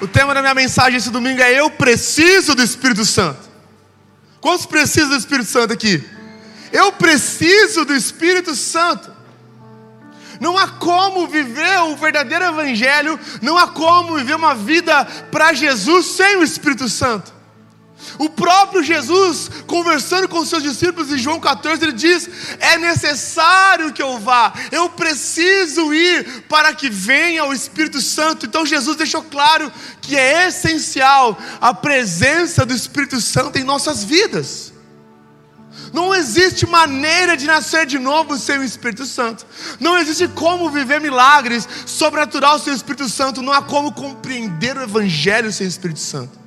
O tema da minha mensagem esse domingo é Eu preciso do Espírito Santo. Quantos precisam do Espírito Santo aqui? Eu preciso do Espírito Santo. Não há como viver o verdadeiro Evangelho, não há como viver uma vida para Jesus sem o Espírito Santo. O próprio Jesus, conversando com seus discípulos em João 14, ele diz: É necessário que eu vá, eu preciso ir para que venha o Espírito Santo. Então Jesus deixou claro que é essencial a presença do Espírito Santo em nossas vidas. Não existe maneira de nascer de novo sem o Espírito Santo. Não existe como viver milagres sobrenatural sem o Espírito Santo. Não há como compreender o Evangelho sem o Espírito Santo.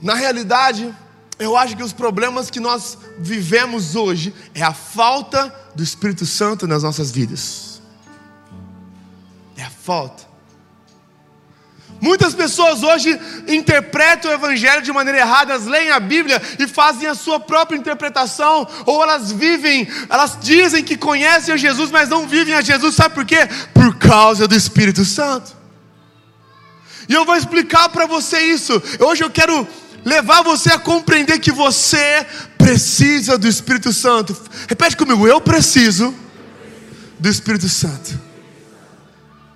Na realidade, eu acho que os problemas que nós vivemos hoje é a falta do Espírito Santo nas nossas vidas. É a falta. Muitas pessoas hoje interpretam o Evangelho de maneira errada, elas leem a Bíblia e fazem a sua própria interpretação, ou elas vivem, elas dizem que conhecem a Jesus, mas não vivem a Jesus, sabe por quê? Por causa do Espírito Santo. E eu vou explicar para você isso. Hoje eu quero levar você a compreender que você precisa do Espírito Santo. Repete comigo, eu preciso do Espírito Santo.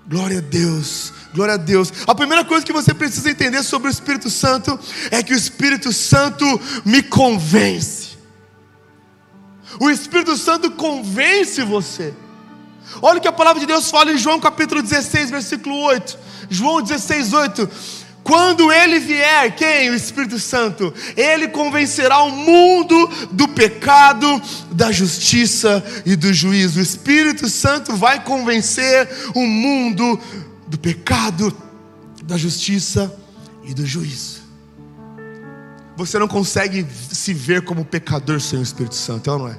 Glória a Deus. Glória a Deus. A primeira coisa que você precisa entender sobre o Espírito Santo é que o Espírito Santo me convence. O Espírito Santo convence você. Olha o que a palavra de Deus fala em João capítulo 16, versículo 8. João 16, 8. Quando ele vier, quem? O Espírito Santo, ele convencerá o mundo do pecado, da justiça e do juízo. O Espírito Santo vai convencer o mundo do pecado, da justiça e do juízo. Você não consegue se ver como pecador sem o Espírito Santo, é ou não é?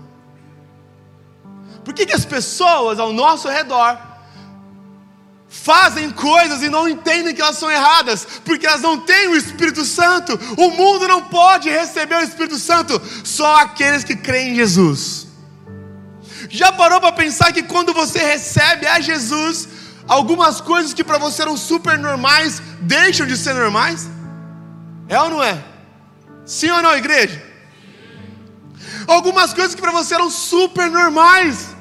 Por que, que as pessoas ao nosso redor fazem coisas e não entendem que elas são erradas? Porque elas não têm o Espírito Santo. O mundo não pode receber o Espírito Santo, só aqueles que creem em Jesus. Já parou para pensar que quando você recebe a Jesus, algumas coisas que para você eram super normais deixam de ser normais? É ou não é? Sim ou não, igreja? Algumas coisas que para você eram super normais,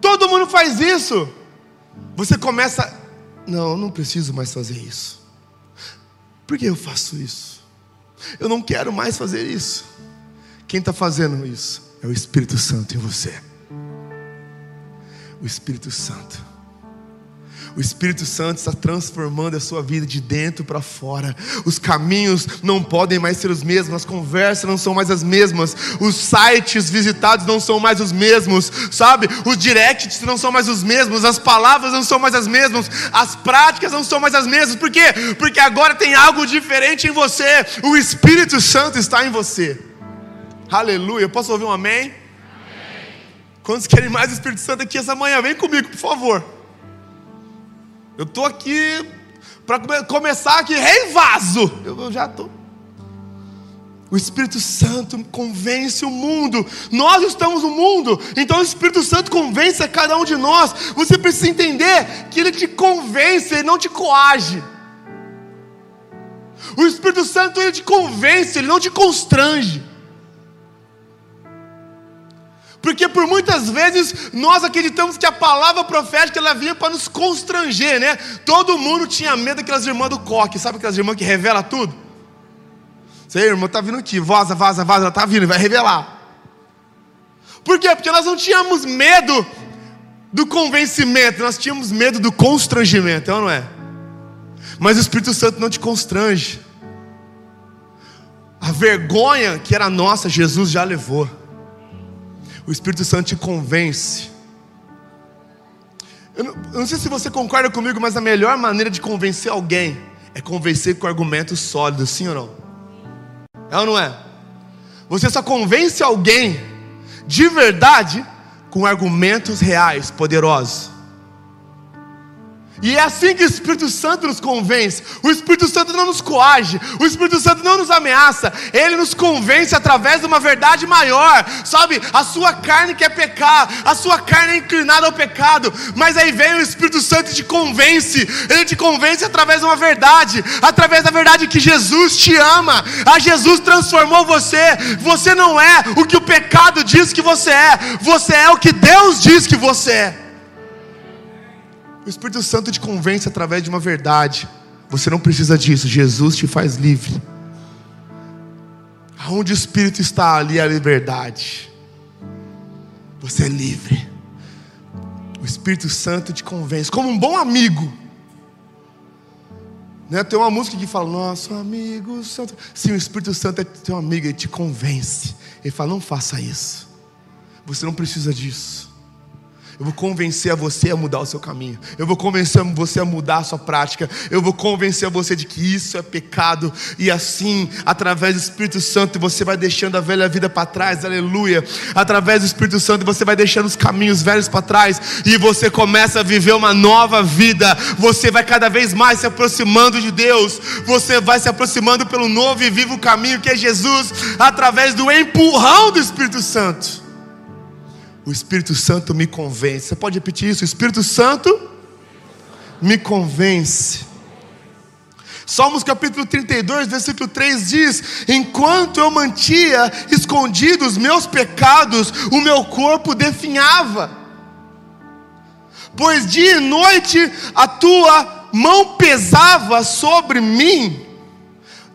todo mundo faz isso. Você começa, não, eu não preciso mais fazer isso. Por que eu faço isso? Eu não quero mais fazer isso. Quem está fazendo isso é o Espírito Santo em você. O Espírito Santo. O Espírito Santo está transformando a sua vida de dentro para fora. Os caminhos não podem mais ser os mesmos, as conversas não são mais as mesmas, os sites visitados não são mais os mesmos, sabe? Os directs não são mais os mesmos, as palavras não são mais as mesmas, as práticas não são mais as mesmas. Por quê? Porque agora tem algo diferente em você. O Espírito Santo está em você. Aleluia. Posso ouvir um amém? amém. Quantos querem mais o Espírito Santo aqui essa manhã? Vem comigo, por favor. Eu estou aqui para come começar aqui, rei vaso. Eu, eu já estou. O Espírito Santo convence o mundo. Nós estamos no mundo, então o Espírito Santo convence a cada um de nós. Você precisa entender que ele te convence, ele não te coage. O Espírito Santo ele te convence, ele não te constrange. Porque por muitas vezes nós acreditamos que a palavra profética ela vinha para nos constranger, né? Todo mundo tinha medo daquelas irmãs do coque, sabe aquelas irmãs que revela tudo? Sei, irmã, tá vindo aqui, vaza, vaza, vaza, ela tá vindo, vai revelar. Por quê? Porque nós não tínhamos medo do convencimento, nós tínhamos medo do constrangimento, é não é? Mas o Espírito Santo não te constrange. A vergonha que era nossa, Jesus já levou. O Espírito Santo te convence. Eu não, eu não sei se você concorda comigo, mas a melhor maneira de convencer alguém é convencer com argumentos sólidos, sim ou não? É ou não é? Você só convence alguém de verdade com argumentos reais, poderosos. E é assim que o Espírito Santo nos convence. O Espírito Santo não nos coage, o Espírito Santo não nos ameaça, ele nos convence através de uma verdade maior. Sabe, a sua carne quer pecar, a sua carne é inclinada ao pecado, mas aí vem o Espírito Santo e te convence. Ele te convence através de uma verdade, através da verdade que Jesus te ama. A Jesus transformou você. Você não é o que o pecado diz que você é, você é o que Deus diz que você é. O Espírito Santo te convence através de uma verdade. Você não precisa disso, Jesus te faz livre. Aonde o Espírito está, ali é a liberdade. Você é livre. O Espírito Santo te convence, como um bom amigo. Né? Tem uma música que fala, nosso amigo santo. Sim, o Espírito Santo é teu amigo, ele te convence. Ele fala, não faça isso. Você não precisa disso. Eu vou convencer a você a mudar o seu caminho. Eu vou convencer você a mudar a sua prática. Eu vou convencer você de que isso é pecado. E assim, através do Espírito Santo, você vai deixando a velha vida para trás. Aleluia. Através do Espírito Santo, você vai deixando os caminhos velhos para trás. E você começa a viver uma nova vida. Você vai cada vez mais se aproximando de Deus. Você vai se aproximando pelo novo e vivo caminho que é Jesus. Através do empurrão do Espírito Santo. O Espírito Santo me convence. Você pode repetir isso? O Espírito Santo me convence. Salmos capítulo 32, versículo 3 diz: Enquanto eu mantia escondidos os meus pecados, o meu corpo definhava, pois dia e noite a tua mão pesava sobre mim.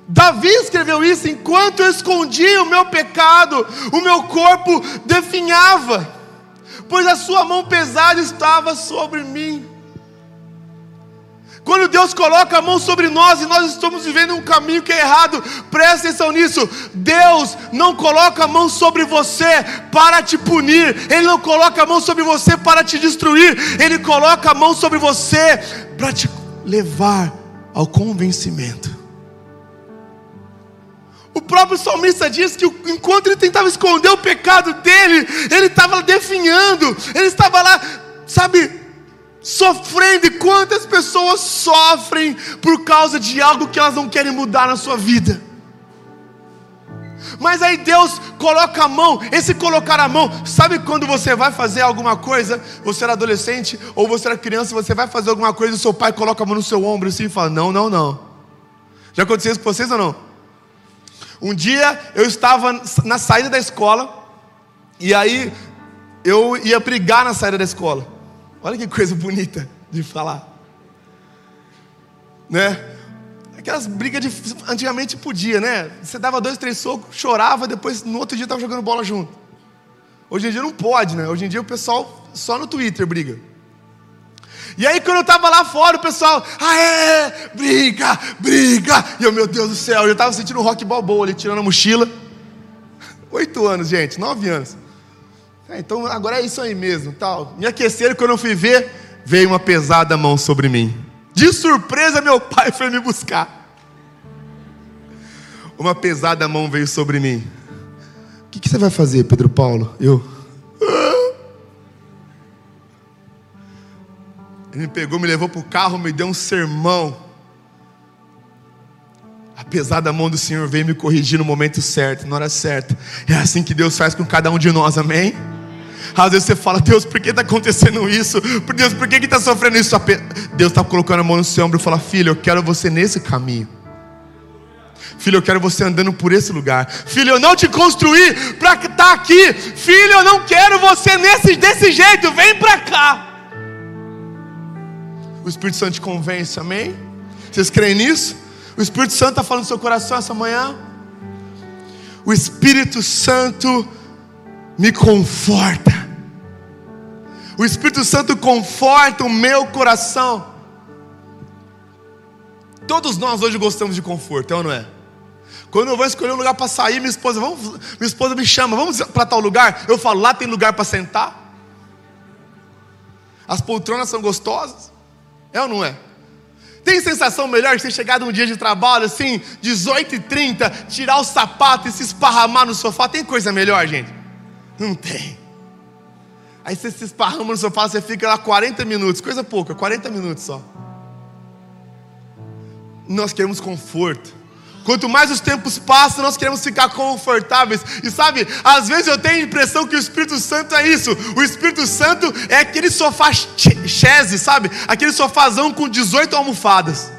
Davi escreveu isso: enquanto eu escondia o meu pecado, o meu corpo definhava pois a sua mão pesada estava sobre mim. Quando Deus coloca a mão sobre nós e nós estamos vivendo um caminho que é errado, presta atenção nisso. Deus não coloca a mão sobre você para te punir, Ele não coloca a mão sobre você para te destruir, Ele coloca a mão sobre você para te levar ao convencimento. O próprio salmista diz que enquanto ele tentava esconder o pecado dele, ele estava definhando, ele estava lá, sabe, sofrendo. E quantas pessoas sofrem por causa de algo que elas não querem mudar na sua vida? Mas aí Deus coloca a mão, esse colocar a mão, sabe quando você vai fazer alguma coisa, você era adolescente ou você era criança, você vai fazer alguma coisa e seu pai coloca a mão no seu ombro assim e fala: Não, não, não. Já aconteceu isso com vocês ou não? Um dia eu estava na saída da escola, e aí eu ia brigar na saída da escola. Olha que coisa bonita de falar. Né? Aquelas brigas de. Antigamente podia, né? Você dava dois, três socos, chorava, depois no outro dia estava jogando bola junto. Hoje em dia não pode, né? Hoje em dia o pessoal só no Twitter briga. E aí, quando eu estava lá fora, o pessoal, aê, briga, briga. E eu, meu Deus do céu, eu estava sentindo um rock balboa ali, tirando a mochila. Oito anos, gente, nove anos. É, então agora é isso aí mesmo, tal. Me aqueceram quando eu fui ver, veio uma pesada mão sobre mim. De surpresa, meu pai foi me buscar. Uma pesada mão veio sobre mim. O que, que você vai fazer, Pedro Paulo? Eu. Ele me pegou, me levou para o carro, me deu um sermão. A pesada mão do Senhor veio me corrigir no momento certo, na hora certa. É assim que Deus faz com cada um de nós, amém? Às vezes você fala, Deus, por que está acontecendo isso? Por Deus, por que está sofrendo isso? Deus está colocando a mão no seu ombro e fala, filho, eu quero você nesse caminho. Filho, eu quero você andando por esse lugar. Filho, eu não te construí para estar tá aqui. Filho, eu não quero você nesse, desse jeito. Vem para cá. O Espírito Santo te convence, amém? Vocês creem nisso? O Espírito Santo está falando no seu coração essa manhã? O Espírito Santo me conforta. O Espírito Santo conforta o meu coração. Todos nós hoje gostamos de conforto, é ou não é? Quando eu vou escolher um lugar para sair, minha esposa, vamos, minha esposa me chama, vamos para tal lugar. Eu falo, lá tem lugar para sentar. As poltronas são gostosas. É ou não é? Tem sensação melhor que você chegar num dia de trabalho assim, 18h30, tirar o sapato e se esparramar no sofá? Tem coisa melhor, gente? Não tem. Aí você se esparrama no sofá, você fica lá 40 minutos, coisa pouca, 40 minutos só. Nós queremos conforto. Quanto mais os tempos passam, nós queremos ficar confortáveis. E sabe, às vezes eu tenho a impressão que o Espírito Santo é isso. O Espírito Santo é aquele sofá chese, sabe? Aquele sofazão com 18 almofadas.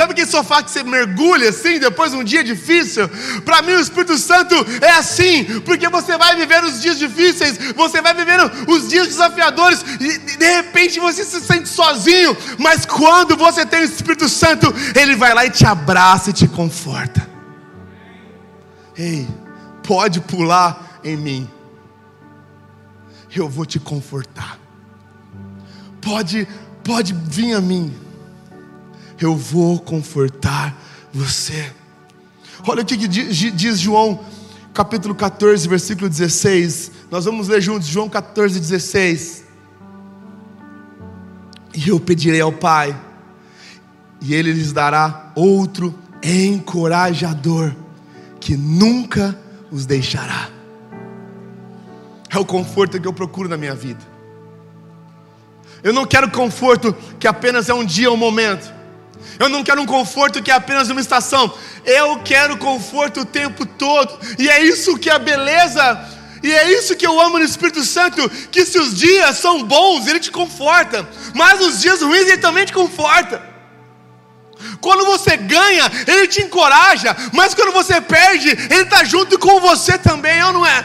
Sabe aquele sofá que você mergulha assim depois de um dia difícil? Para mim, o Espírito Santo é assim, porque você vai viver os dias difíceis, você vai vivendo os dias desafiadores e de repente você se sente sozinho, mas quando você tem o Espírito Santo, ele vai lá e te abraça e te conforta. Ei, pode pular em mim, eu vou te confortar. Pode, pode vir a mim eu vou confortar você. Olha o que diz João, capítulo 14, versículo 16. Nós vamos ler juntos, João 14, 16. E eu pedirei ao Pai, e Ele lhes dará outro encorajador, que nunca os deixará. É o conforto que eu procuro na minha vida. Eu não quero conforto que apenas é um dia, um momento. Eu não quero um conforto que é apenas uma estação. Eu quero conforto o tempo todo. E é isso que é a beleza. E é isso que eu amo no Espírito Santo, que se os dias são bons, ele te conforta, mas os dias ruins ele também te conforta. Quando você ganha, ele te encoraja, mas quando você perde, ele está junto com você também, ou não é?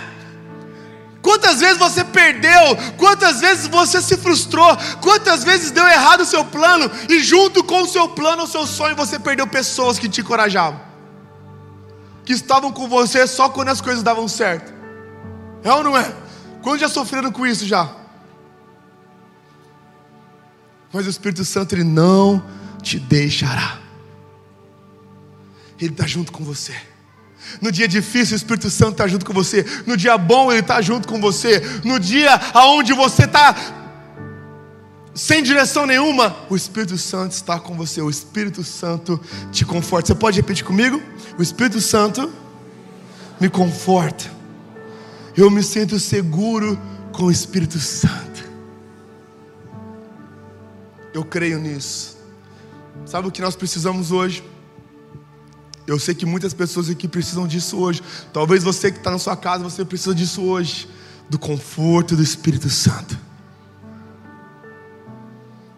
Quantas vezes você perdeu? Quantas vezes você se frustrou? Quantas vezes deu errado o seu plano? E junto com o seu plano, o seu sonho, você perdeu pessoas que te encorajavam, que estavam com você só quando as coisas davam certo. É ou não é? Quando já sofreram com isso já? Mas o Espírito Santo ele não te deixará. Ele está junto com você. No dia difícil, o Espírito Santo está junto com você. No dia bom, Ele está junto com você. No dia onde você está sem direção nenhuma, o Espírito Santo está com você. O Espírito Santo te conforta. Você pode repetir comigo? O Espírito Santo me conforta. Eu me sinto seguro com o Espírito Santo. Eu creio nisso. Sabe o que nós precisamos hoje? Eu sei que muitas pessoas aqui precisam disso hoje. Talvez você que está na sua casa, você precisa disso hoje. Do conforto do Espírito Santo.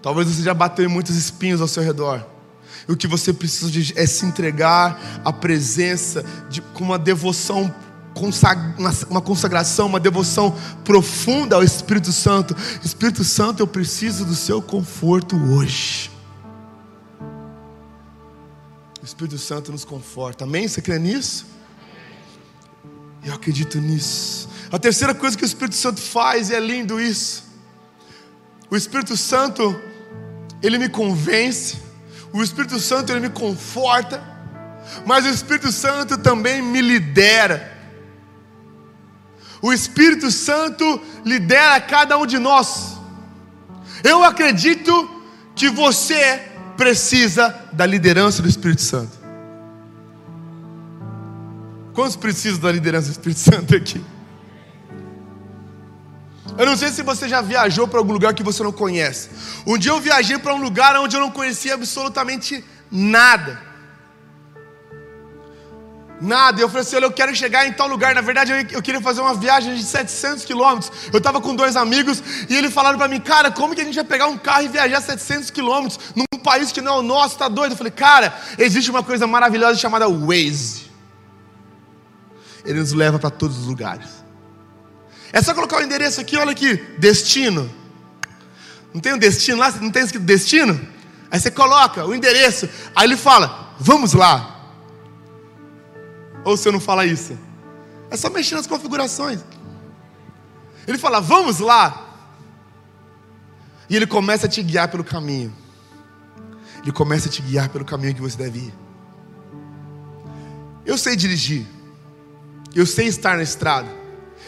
Talvez você já bateu em muitos espinhos ao seu redor. E o que você precisa é se entregar à presença de, com uma devoção, uma consagração, uma devoção profunda ao Espírito Santo. Espírito Santo, eu preciso do seu conforto hoje. Espírito Santo nos conforta. Amém? Você crê nisso? Eu acredito nisso. A terceira coisa que o Espírito Santo faz, e é lindo isso. O Espírito Santo, ele me convence. O Espírito Santo, ele me conforta. Mas o Espírito Santo também me lidera. O Espírito Santo lidera cada um de nós. Eu acredito que você precisa da liderança do Espírito Santo. Quantos precisam da liderança do Espírito Santo aqui? Eu não sei se você já viajou para algum lugar que você não conhece. Um dia eu viajei para um lugar onde eu não conhecia absolutamente nada. Nada. Eu falei assim: olha, eu quero chegar em tal lugar. Na verdade, eu, eu queria fazer uma viagem de 700 quilômetros. Eu estava com dois amigos e eles falaram para mim: cara, como que a gente vai pegar um carro e viajar 700 quilômetros num país que não é o nosso? Está doido? Eu falei: cara, existe uma coisa maravilhosa chamada Waze. Ele nos leva para todos os lugares. É só colocar o endereço aqui, olha aqui: destino. Não tem um destino lá? Não tem escrito destino? Aí você coloca o endereço. Aí ele fala: vamos lá. Ou se eu não falar isso? É só mexer nas configurações. Ele fala: Vamos lá. E ele começa a te guiar pelo caminho. Ele começa a te guiar pelo caminho que você deve ir. Eu sei dirigir. Eu sei estar na estrada.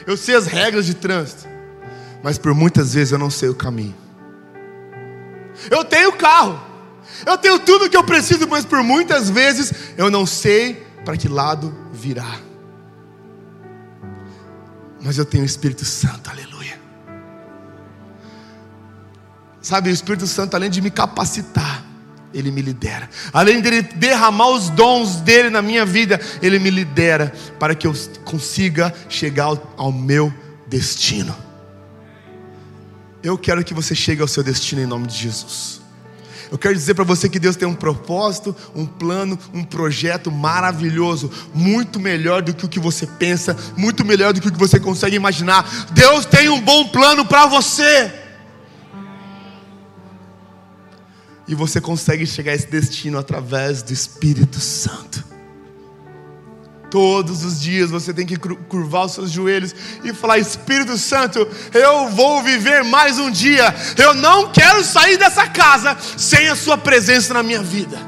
Eu sei as regras de trânsito. Mas por muitas vezes eu não sei o caminho. Eu tenho carro. Eu tenho tudo o que eu preciso, mas por muitas vezes eu não sei para que lado virá. Mas eu tenho o Espírito Santo, aleluia. Sabe, o Espírito Santo, além de me capacitar, ele me lidera. Além de derramar os dons dele na minha vida, ele me lidera para que eu consiga chegar ao, ao meu destino. Eu quero que você chegue ao seu destino em nome de Jesus. Eu quero dizer para você que Deus tem um propósito, um plano, um projeto maravilhoso, muito melhor do que o que você pensa, muito melhor do que o que você consegue imaginar. Deus tem um bom plano para você. E você consegue chegar a esse destino através do Espírito Santo. Todos os dias você tem que curvar os seus joelhos e falar: Espírito Santo, eu vou viver mais um dia. Eu não quero sair dessa casa sem a Sua presença na minha vida.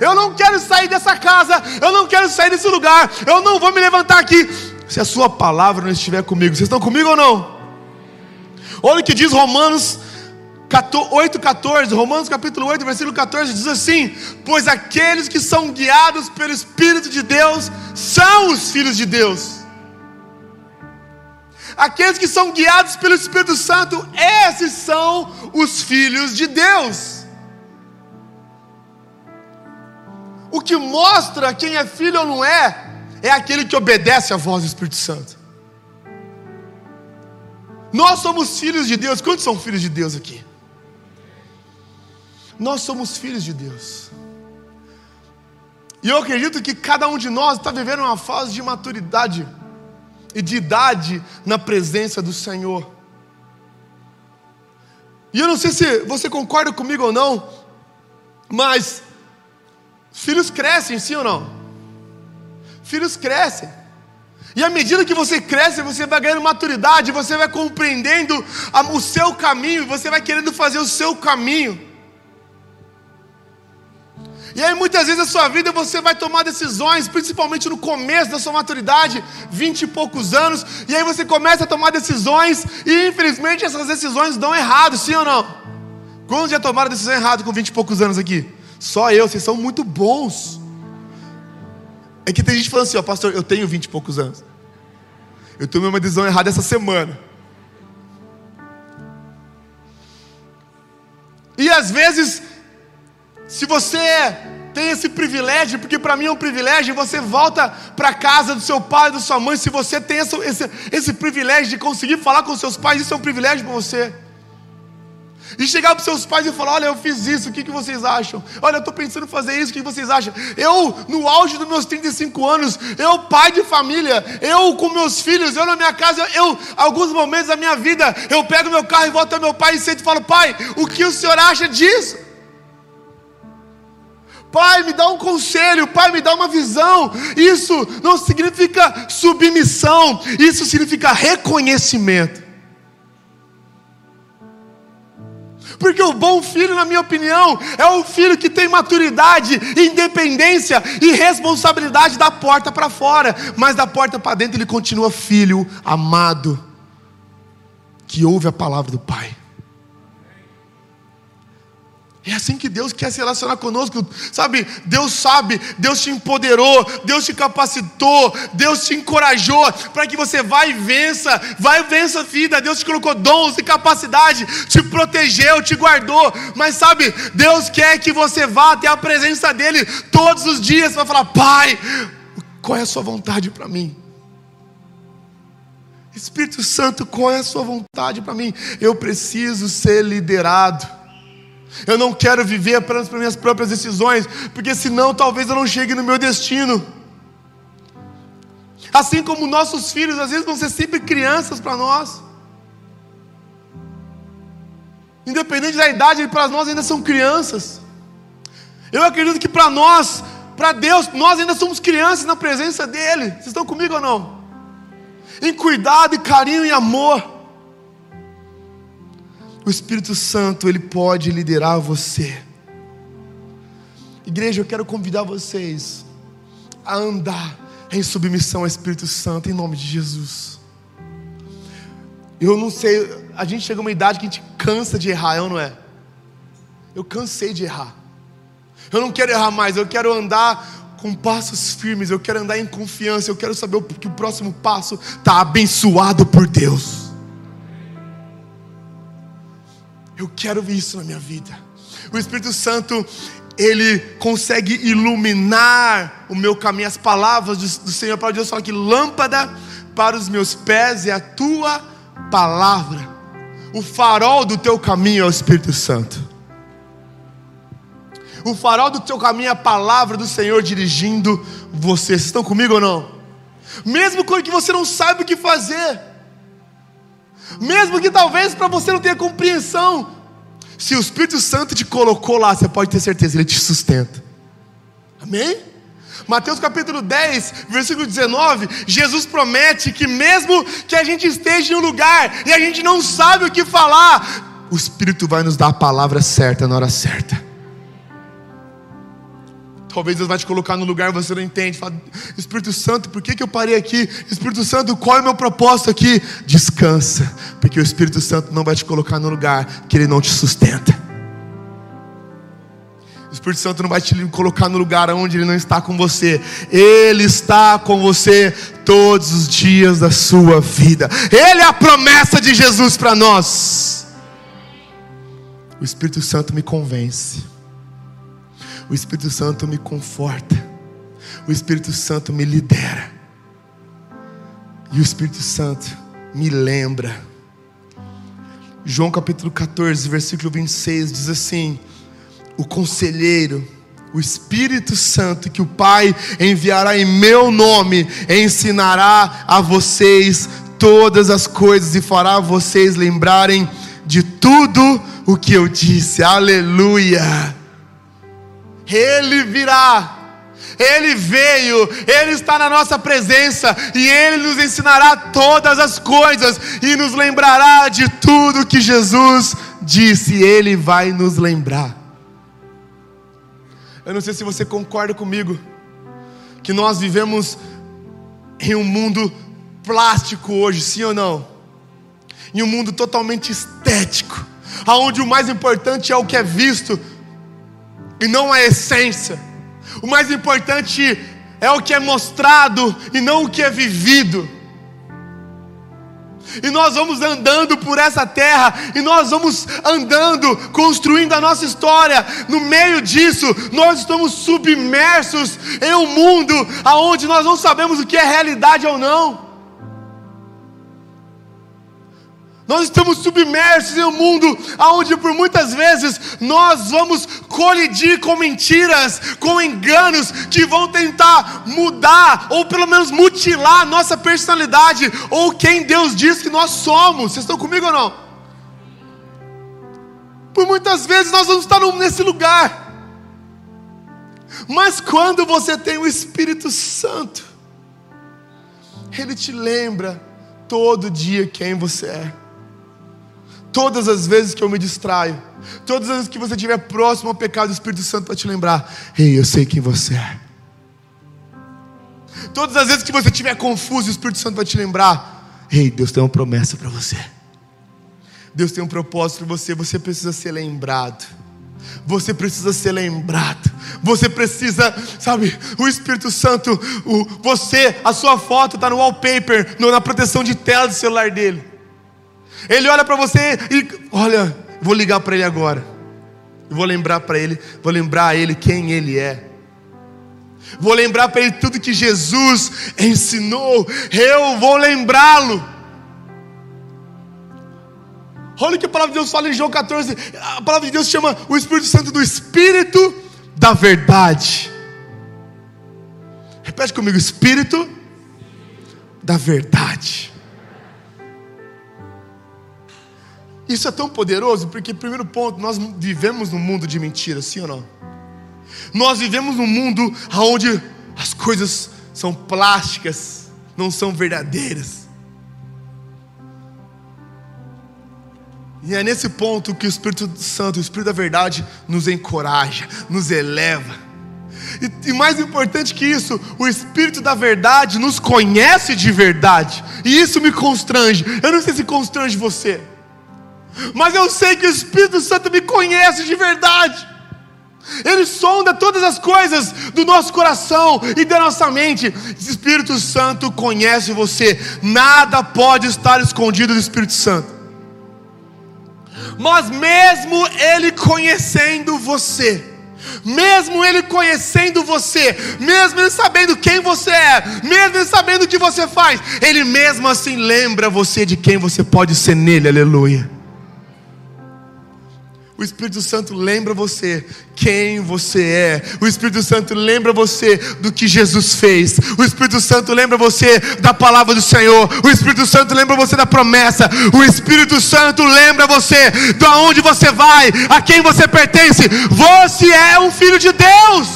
Eu não quero sair dessa casa, eu não quero sair desse lugar, eu não vou me levantar aqui se a Sua palavra não estiver comigo. Vocês estão comigo ou não? Olha o que diz Romanos 8,14, Romanos capítulo 8, versículo 14, diz assim: Pois aqueles que são guiados pelo Espírito de Deus são os filhos de Deus. Aqueles que são guiados pelo Espírito Santo, esses são os filhos de Deus. O que mostra quem é filho ou não é, é aquele que obedece à voz do Espírito Santo. Nós somos filhos de Deus. Quantos são filhos de Deus aqui? Nós somos filhos de Deus. E eu acredito que cada um de nós está vivendo uma fase de maturidade e de idade na presença do Senhor. E eu não sei se você concorda comigo ou não, mas filhos crescem, sim ou não? Filhos crescem. E à medida que você cresce, você vai ganhando maturidade, você vai compreendendo o seu caminho, você vai querendo fazer o seu caminho. E aí muitas vezes na sua vida você vai tomar decisões, principalmente no começo da sua maturidade, vinte e poucos anos, e aí você começa a tomar decisões e infelizmente essas decisões dão errado, sim ou não? Quando já tomaram decisão errada com vinte e poucos anos aqui? Só eu, vocês são muito bons. É que tem gente falando assim, ó, pastor, eu tenho vinte e poucos anos. Eu tomei uma decisão errada essa semana. E às vezes se você tem esse privilégio, porque para mim é um privilégio, você volta para casa do seu pai, da sua mãe, se você tem esse, esse, esse privilégio de conseguir falar com seus pais, isso é um privilégio para você. E chegar para seus pais e falar: Olha, eu fiz isso, o que, que vocês acham? Olha, eu estou pensando em fazer isso, o que vocês acham? Eu, no auge dos meus 35 anos, eu, pai de família, eu com meus filhos, eu na minha casa, eu, alguns momentos da minha vida, eu pego meu carro e volto ao meu pai e sento e falo: Pai, o que o senhor acha disso? Pai, me dá um conselho, Pai, me dá uma visão. Isso não significa submissão, isso significa reconhecimento. Porque o bom filho, na minha opinião, é o filho que tem maturidade, independência e responsabilidade da porta para fora, mas da porta para dentro ele continua filho amado, que ouve a palavra do Pai. É assim que Deus quer se relacionar conosco, sabe? Deus sabe, Deus te empoderou, Deus te capacitou, Deus te encorajou para que você vá e vença, vai e vença a vida. Deus te colocou dons e capacidade, te protegeu, te guardou. Mas sabe, Deus quer que você vá até a presença dEle todos os dias para falar: Pai, qual é a Sua vontade para mim? Espírito Santo, qual é a Sua vontade para mim? Eu preciso ser liderado. Eu não quero viver apenas para minhas próprias decisões, porque senão talvez eu não chegue no meu destino. Assim como nossos filhos às vezes vão ser sempre crianças para nós. Independente da idade, para nós ainda são crianças. Eu acredito que para nós, para Deus, nós ainda somos crianças na presença dEle. Vocês estão comigo ou não? Em cuidado e carinho e amor. O Espírito Santo, ele pode liderar você. Igreja, eu quero convidar vocês a andar em submissão ao Espírito Santo, em nome de Jesus. Eu não sei, a gente chega a uma idade que a gente cansa de errar, eu não é? Eu cansei de errar. Eu não quero errar mais, eu quero andar com passos firmes, eu quero andar em confiança, eu quero saber que o próximo passo está abençoado por Deus. Eu quero isso na minha vida. O Espírito Santo, ele consegue iluminar o meu caminho. As palavras do, do Senhor para Deus falam que lâmpada para os meus pés é a tua palavra. O farol do teu caminho é o Espírito Santo. O farol do teu caminho é a palavra do Senhor dirigindo você. Vocês estão comigo ou não? Mesmo quando que você não sabe o que fazer. Mesmo que talvez para você não tenha compreensão. Se o Espírito Santo te colocou lá, você pode ter certeza, ele te sustenta. Amém? Mateus capítulo 10, versículo 19, Jesus promete que mesmo que a gente esteja em um lugar e a gente não sabe o que falar, o Espírito vai nos dar a palavra certa na hora certa. Talvez Deus vai te colocar no lugar você não entende. Fala, Espírito Santo, por que, que eu parei aqui? Espírito Santo, qual é o meu propósito aqui? Descansa, porque o Espírito Santo não vai te colocar no lugar que ele não te sustenta. O Espírito Santo não vai te colocar no lugar onde ele não está com você. Ele está com você todos os dias da sua vida. Ele é a promessa de Jesus para nós. O Espírito Santo me convence. O Espírito Santo me conforta. O Espírito Santo me lidera. E o Espírito Santo me lembra. João capítulo 14, versículo 26 diz assim: O conselheiro, o Espírito Santo que o Pai enviará em meu nome, ensinará a vocês todas as coisas e fará vocês lembrarem de tudo o que eu disse. Aleluia! Ele virá. Ele veio, Ele está na nossa presença e Ele nos ensinará todas as coisas e nos lembrará de tudo que Jesus disse. Ele vai nos lembrar. Eu não sei se você concorda comigo que nós vivemos em um mundo plástico hoje, sim ou não? Em um mundo totalmente estético, aonde o mais importante é o que é visto e não a essência. O mais importante é o que é mostrado e não o que é vivido. E nós vamos andando por essa terra, e nós vamos andando, construindo a nossa história. No meio disso, nós estamos submersos em um mundo aonde nós não sabemos o que é realidade ou não. Nós estamos submersos em um mundo onde por muitas vezes nós vamos colidir com mentiras, com enganos que vão tentar mudar ou pelo menos mutilar a nossa personalidade ou quem Deus diz que nós somos. Vocês estão comigo ou não? Por muitas vezes nós vamos estar nesse lugar. Mas quando você tem o Espírito Santo, ele te lembra todo dia quem você é. Todas as vezes que eu me distraio, todas as vezes que você estiver próximo ao pecado, o Espírito Santo vai te lembrar: Ei, eu sei quem você é. Todas as vezes que você estiver confuso, o Espírito Santo vai te lembrar: Ei, Deus tem uma promessa para você. Deus tem um propósito para você. Você precisa ser lembrado. Você precisa ser lembrado. Você precisa, sabe, o Espírito Santo, o, você, a sua foto está no wallpaper, no, na proteção de tela do celular dele. Ele olha para você e olha, vou ligar para ele agora. Vou lembrar para ele, vou lembrar a ele quem ele é. Vou lembrar para ele tudo que Jesus ensinou. Eu vou lembrá-lo. Olha o que a palavra de Deus fala em João 14. A palavra de Deus chama o Espírito Santo do Espírito da Verdade. Repete comigo: Espírito da Verdade. Isso é tão poderoso porque, primeiro ponto, nós vivemos num mundo de mentiras, sim ou não? Nós vivemos num mundo onde as coisas são plásticas, não são verdadeiras. E é nesse ponto que o Espírito Santo, o Espírito da Verdade, nos encoraja, nos eleva. E, e, mais importante que isso, o Espírito da Verdade nos conhece de verdade. E isso me constrange. Eu não sei se constrange você mas eu sei que o Espírito Santo me conhece de verdade. Ele sonda todas as coisas do nosso coração e da nossa mente. O Espírito Santo conhece você. Nada pode estar escondido do Espírito Santo. Mas mesmo Ele conhecendo você, mesmo Ele conhecendo você, mesmo Ele sabendo quem você é, mesmo Ele sabendo o que você faz, Ele mesmo assim lembra você de quem você pode ser nele, aleluia. O Espírito Santo lembra você quem você é. O Espírito Santo lembra você do que Jesus fez. O Espírito Santo lembra você da palavra do Senhor. O Espírito Santo lembra você da promessa. O Espírito Santo lembra você de onde você vai, a quem você pertence. Você é um filho de Deus.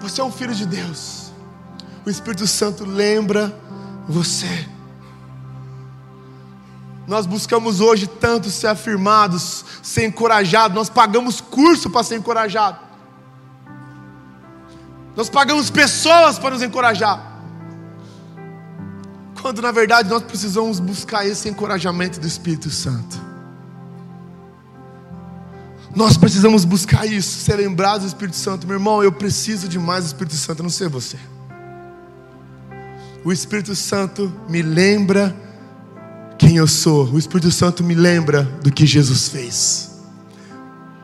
Você é um filho de Deus. O Espírito Santo lembra você. Nós buscamos hoje tanto ser afirmados, ser encorajados, nós pagamos curso para ser encorajado. Nós pagamos pessoas para nos encorajar. Quando na verdade nós precisamos buscar esse encorajamento do Espírito Santo. Nós precisamos buscar isso, ser lembrados do Espírito Santo. Meu irmão, eu preciso de mais do Espírito Santo, eu não sei você. O Espírito Santo me lembra quem eu sou. O Espírito Santo me lembra do que Jesus fez.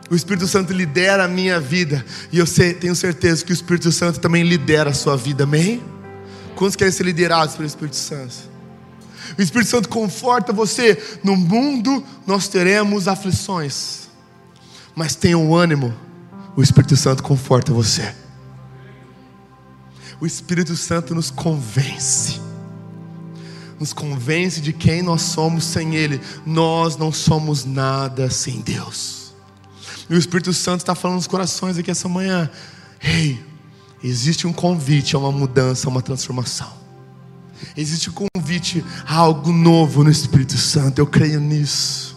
O Espírito Santo lidera a minha vida. E eu sei, tenho certeza que o Espírito Santo também lidera a sua vida. Amém? Quantos querem ser liderados pelo Espírito Santo? O Espírito Santo conforta você. No mundo nós teremos aflições. Mas tenha um ânimo. O Espírito Santo conforta você. O Espírito Santo nos convence nos convence de quem nós somos sem Ele. Nós não somos nada sem Deus. E o Espírito Santo está falando nos corações aqui essa manhã. Ei, hey, existe um convite a uma mudança, a uma transformação. Existe um convite a algo novo no Espírito Santo. Eu creio nisso.